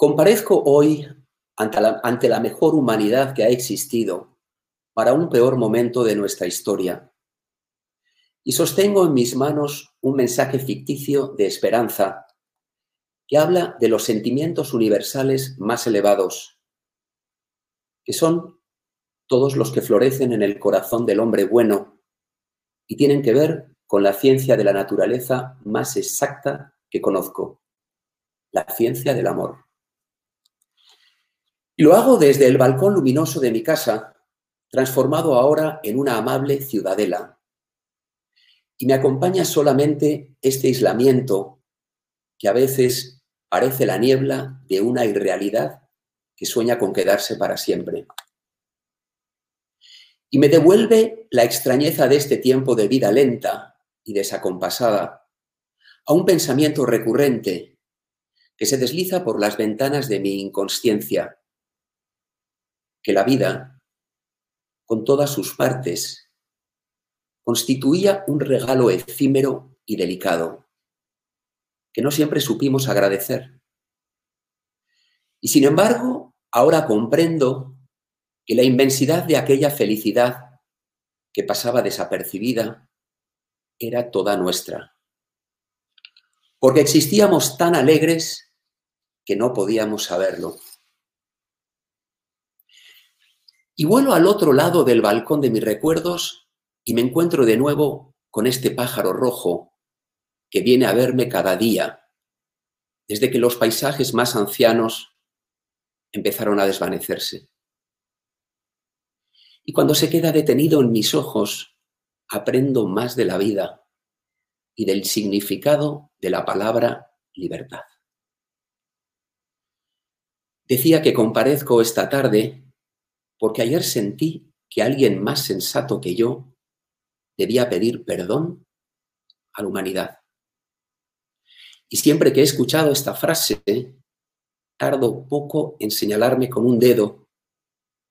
Comparezco hoy ante la, ante la mejor humanidad que ha existido para un peor momento de nuestra historia. Y sostengo en mis manos un mensaje ficticio de esperanza que habla de los sentimientos universales más elevados, que son todos los que florecen en el corazón del hombre bueno y tienen que ver con la ciencia de la naturaleza más exacta que conozco, la ciencia del amor. Lo hago desde el balcón luminoso de mi casa, transformado ahora en una amable ciudadela. Y me acompaña solamente este aislamiento que a veces parece la niebla de una irrealidad que sueña con quedarse para siempre y me devuelve la extrañeza de este tiempo de vida lenta y desacompasada a un pensamiento recurrente que se desliza por las ventanas de mi inconsciencia, que la vida, con todas sus partes, constituía un regalo efímero y delicado, que no siempre supimos agradecer. Y sin embargo, ahora comprendo que la inmensidad de aquella felicidad que pasaba desapercibida era toda nuestra. Porque existíamos tan alegres que no podíamos saberlo. Y vuelo al otro lado del balcón de mis recuerdos y me encuentro de nuevo con este pájaro rojo que viene a verme cada día, desde que los paisajes más ancianos empezaron a desvanecerse. Y cuando se queda detenido en mis ojos, aprendo más de la vida y del significado de la palabra libertad. Decía que comparezco esta tarde porque ayer sentí que alguien más sensato que yo debía pedir perdón a la humanidad. Y siempre que he escuchado esta frase, tardo poco en señalarme con un dedo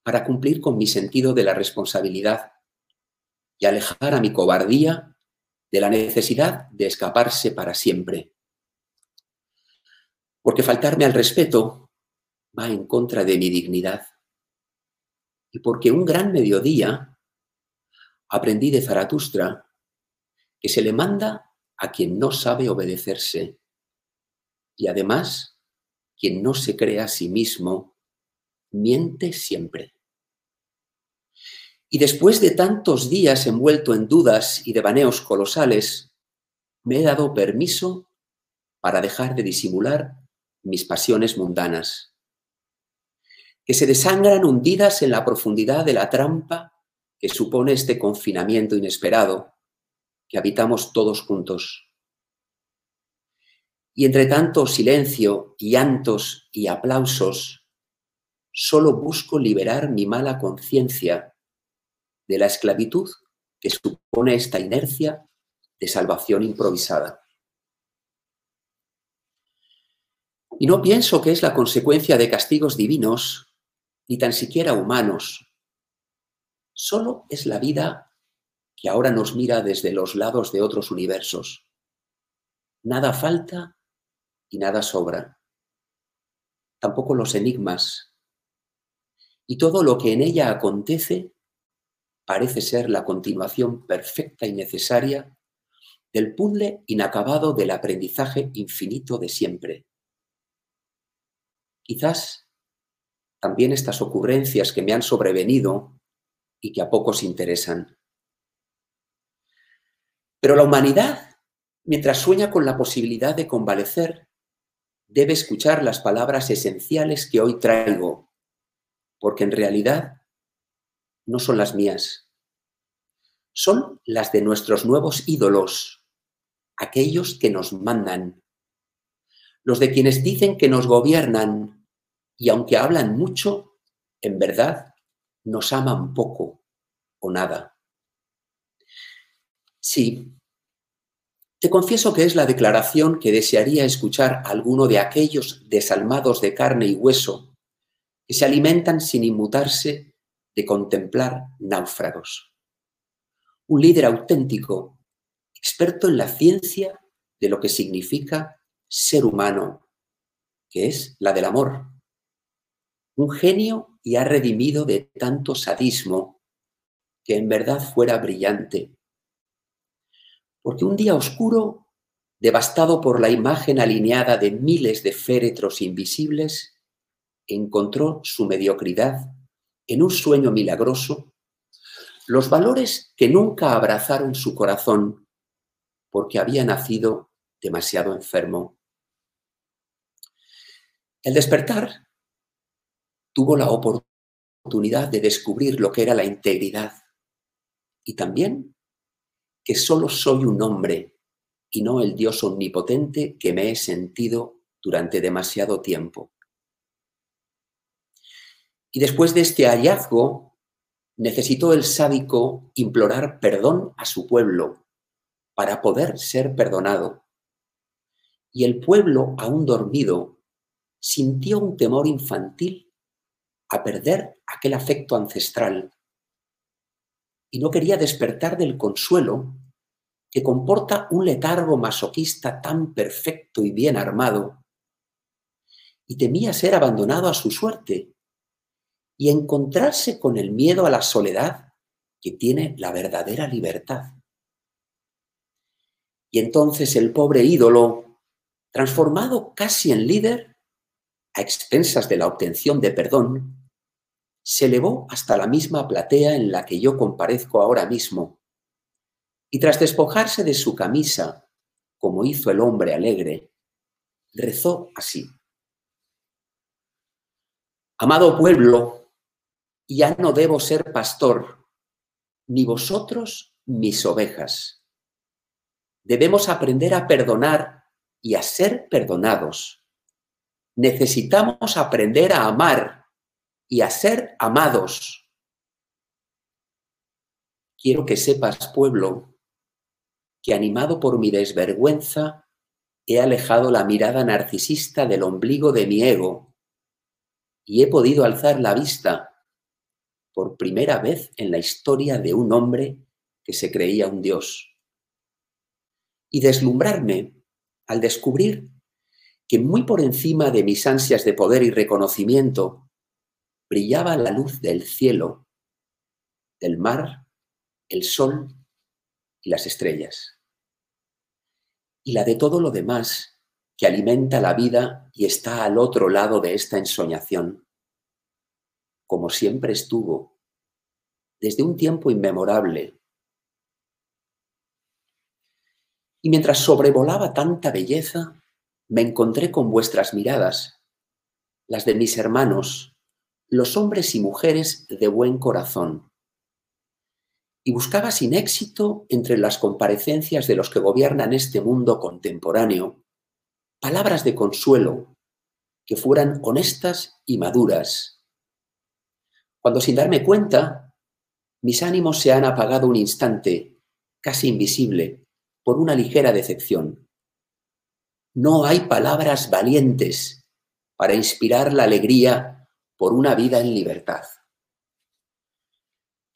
para cumplir con mi sentido de la responsabilidad y alejar a mi cobardía de la necesidad de escaparse para siempre. Porque faltarme al respeto va en contra de mi dignidad. Y porque un gran mediodía aprendí de Zaratustra que se le manda a quien no sabe obedecerse. Y además, quien no se cree a sí mismo miente siempre. Y después de tantos días envuelto en dudas y devaneos colosales, me he dado permiso para dejar de disimular mis pasiones mundanas, que se desangran hundidas en la profundidad de la trampa que supone este confinamiento inesperado que habitamos todos juntos. Y entre tanto silencio, llantos y aplausos, solo busco liberar mi mala conciencia de la esclavitud que supone esta inercia de salvación improvisada. Y no pienso que es la consecuencia de castigos divinos, ni tan siquiera humanos. Solo es la vida que ahora nos mira desde los lados de otros universos. Nada falta y nada sobra. Tampoco los enigmas y todo lo que en ella acontece parece ser la continuación perfecta y necesaria del puzzle inacabado del aprendizaje infinito de siempre. Quizás también estas ocurrencias que me han sobrevenido y que a pocos interesan. Pero la humanidad, mientras sueña con la posibilidad de convalecer, debe escuchar las palabras esenciales que hoy traigo porque en realidad no son las mías, son las de nuestros nuevos ídolos, aquellos que nos mandan, los de quienes dicen que nos gobiernan y aunque hablan mucho, en verdad nos aman poco o nada. Sí, te confieso que es la declaración que desearía escuchar alguno de aquellos desalmados de carne y hueso que se alimentan sin inmutarse de contemplar náufragos. Un líder auténtico, experto en la ciencia de lo que significa ser humano, que es la del amor. Un genio y ha redimido de tanto sadismo que en verdad fuera brillante. Porque un día oscuro, devastado por la imagen alineada de miles de féretros invisibles, encontró su mediocridad en un sueño milagroso, los valores que nunca abrazaron su corazón porque había nacido demasiado enfermo. El despertar tuvo la oportunidad de descubrir lo que era la integridad y también que solo soy un hombre y no el Dios omnipotente que me he sentido durante demasiado tiempo. Y después de este hallazgo, necesitó el sádico implorar perdón a su pueblo para poder ser perdonado. Y el pueblo, aún dormido, sintió un temor infantil a perder aquel afecto ancestral y no quería despertar del consuelo que comporta un letargo masoquista tan perfecto y bien armado, y temía ser abandonado a su suerte y encontrarse con el miedo a la soledad que tiene la verdadera libertad. Y entonces el pobre ídolo, transformado casi en líder, a expensas de la obtención de perdón, se elevó hasta la misma platea en la que yo comparezco ahora mismo, y tras despojarse de su camisa, como hizo el hombre alegre, rezó así. Amado pueblo, ya no debo ser pastor, ni vosotros mis ovejas. Debemos aprender a perdonar y a ser perdonados. Necesitamos aprender a amar y a ser amados. Quiero que sepas, pueblo, que animado por mi desvergüenza, he alejado la mirada narcisista del ombligo de mi ego y he podido alzar la vista por primera vez en la historia de un hombre que se creía un dios. Y deslumbrarme al descubrir que muy por encima de mis ansias de poder y reconocimiento, brillaba la luz del cielo, del mar, el sol y las estrellas. Y la de todo lo demás que alimenta la vida y está al otro lado de esta ensoñación, como siempre estuvo, desde un tiempo inmemorable. Y mientras sobrevolaba tanta belleza, me encontré con vuestras miradas, las de mis hermanos, los hombres y mujeres de buen corazón. Y buscaba sin éxito entre las comparecencias de los que gobiernan este mundo contemporáneo palabras de consuelo que fueran honestas y maduras. Cuando sin darme cuenta, mis ánimos se han apagado un instante, casi invisible, por una ligera decepción. No hay palabras valientes para inspirar la alegría por una vida en libertad.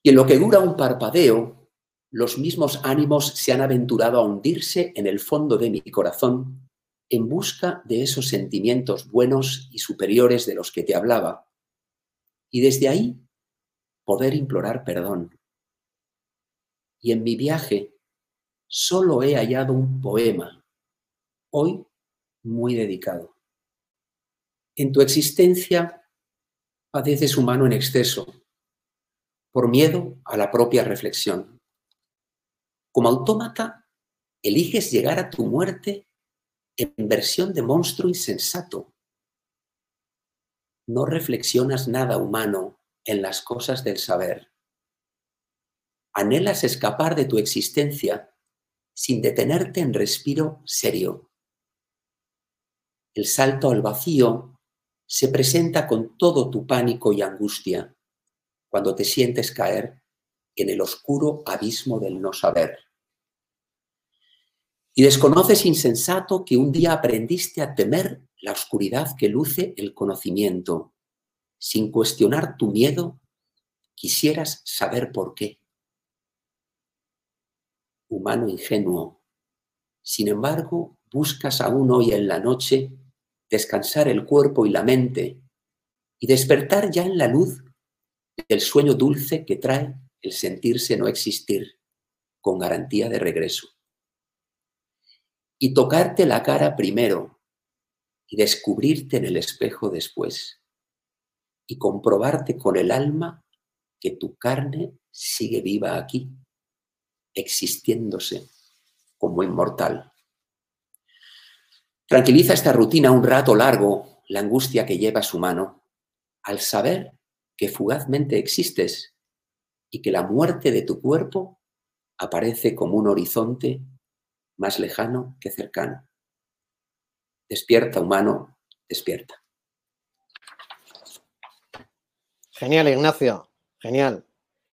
Y en lo que dura un parpadeo, los mismos ánimos se han aventurado a hundirse en el fondo de mi corazón en busca de esos sentimientos buenos y superiores de los que te hablaba. Y desde ahí poder implorar perdón. Y en mi viaje solo he hallado un poema, hoy muy dedicado. En tu existencia padeces humano en exceso, por miedo a la propia reflexión. Como autómata, eliges llegar a tu muerte en versión de monstruo insensato. No reflexionas nada humano en las cosas del saber. Anhelas escapar de tu existencia sin detenerte en respiro serio. El salto al vacío se presenta con todo tu pánico y angustia cuando te sientes caer en el oscuro abismo del no saber. Y desconoces insensato que un día aprendiste a temer la oscuridad que luce el conocimiento. Sin cuestionar tu miedo, quisieras saber por qué. Humano ingenuo, sin embargo, buscas aún hoy en la noche descansar el cuerpo y la mente y despertar ya en la luz del sueño dulce que trae el sentirse no existir con garantía de regreso. Y tocarte la cara primero y descubrirte en el espejo después. Y comprobarte con el alma que tu carne sigue viva aquí, existiéndose como inmortal. Tranquiliza esta rutina un rato largo la angustia que lleva su mano al saber que fugazmente existes y que la muerte de tu cuerpo aparece como un horizonte más lejano que cercano. Despierta, humano, despierta. Genial, Ignacio. Genial.